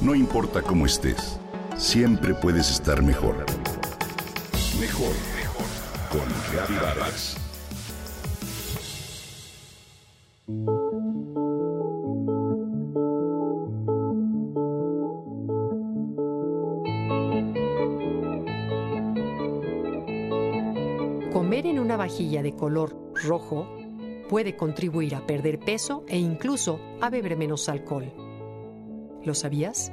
No importa cómo estés, siempre puedes estar mejor. Mejor, mejor. Con Reavivadas. Comer en una vajilla de color rojo puede contribuir a perder peso e incluso a beber menos alcohol. ¿Lo sabías?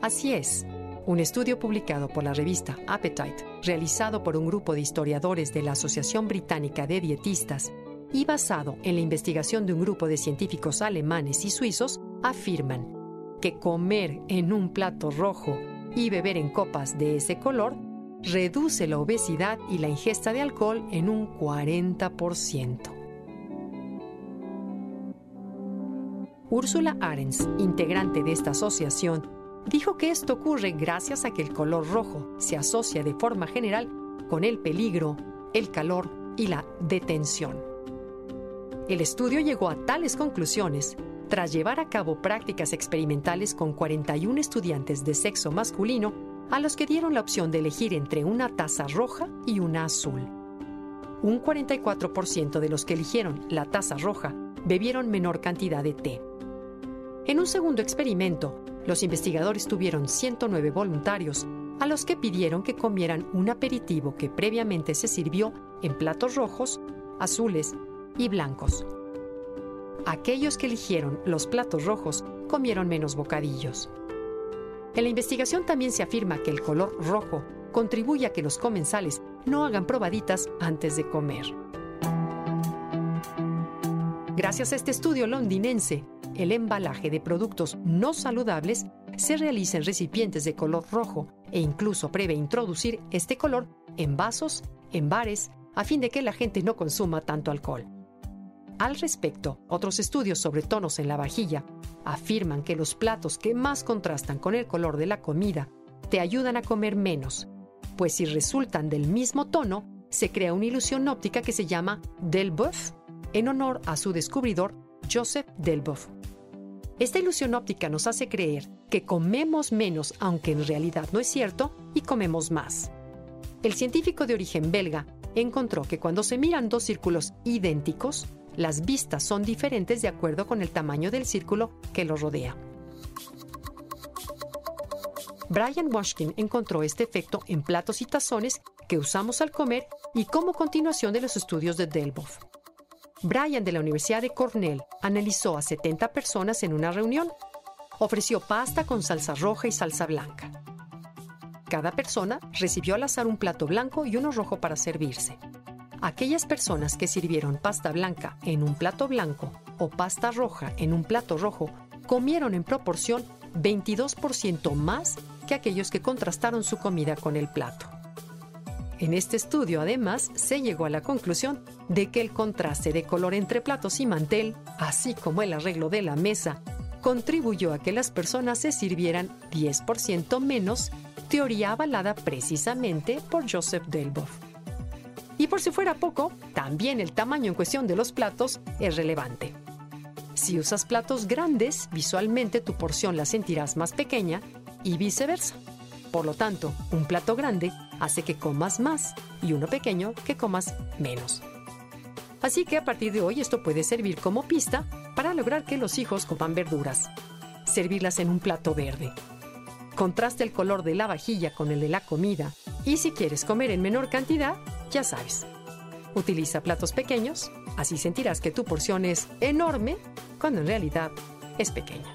Así es. Un estudio publicado por la revista Appetite, realizado por un grupo de historiadores de la Asociación Británica de Dietistas y basado en la investigación de un grupo de científicos alemanes y suizos, afirman que comer en un plato rojo y beber en copas de ese color reduce la obesidad y la ingesta de alcohol en un 40%. Úrsula Arens, integrante de esta asociación, dijo que esto ocurre gracias a que el color rojo se asocia de forma general con el peligro, el calor y la detención. El estudio llegó a tales conclusiones tras llevar a cabo prácticas experimentales con 41 estudiantes de sexo masculino a los que dieron la opción de elegir entre una taza roja y una azul. Un 44% de los que eligieron la taza roja bebieron menor cantidad de té. En un segundo experimento, los investigadores tuvieron 109 voluntarios a los que pidieron que comieran un aperitivo que previamente se sirvió en platos rojos, azules y blancos. Aquellos que eligieron los platos rojos comieron menos bocadillos. En la investigación también se afirma que el color rojo contribuye a que los comensales no hagan probaditas antes de comer. Gracias a este estudio londinense, el embalaje de productos no saludables se realiza en recipientes de color rojo e incluso prevé introducir este color en vasos, en bares, a fin de que la gente no consuma tanto alcohol. Al respecto, otros estudios sobre tonos en la vajilla afirman que los platos que más contrastan con el color de la comida te ayudan a comer menos, pues si resultan del mismo tono, se crea una ilusión óptica que se llama Delboeuf, en honor a su descubridor Joseph Delboeuf. Esta ilusión óptica nos hace creer que comemos menos, aunque en realidad no es cierto, y comemos más. El científico de origen belga encontró que cuando se miran dos círculos idénticos, las vistas son diferentes de acuerdo con el tamaño del círculo que lo rodea. Brian Washkin encontró este efecto en platos y tazones que usamos al comer y como continuación de los estudios de Delboeuf. Brian de la Universidad de Cornell analizó a 70 personas en una reunión. Ofreció pasta con salsa roja y salsa blanca. Cada persona recibió al azar un plato blanco y uno rojo para servirse. Aquellas personas que sirvieron pasta blanca en un plato blanco o pasta roja en un plato rojo comieron en proporción 22% más que aquellos que contrastaron su comida con el plato. En este estudio, además, se llegó a la conclusión de que el contraste de color entre platos y mantel, así como el arreglo de la mesa, contribuyó a que las personas se sirvieran 10% menos, teoría avalada precisamente por Joseph Delboeuf. Y por si fuera poco, también el tamaño en cuestión de los platos es relevante. Si usas platos grandes, visualmente tu porción la sentirás más pequeña y viceversa. Por lo tanto, un plato grande hace que comas más y uno pequeño que comas menos. Así que a partir de hoy esto puede servir como pista para lograr que los hijos coman verduras. Servirlas en un plato verde. Contraste el color de la vajilla con el de la comida y si quieres comer en menor cantidad, ya sabes. Utiliza platos pequeños, así sentirás que tu porción es enorme cuando en realidad es pequeña.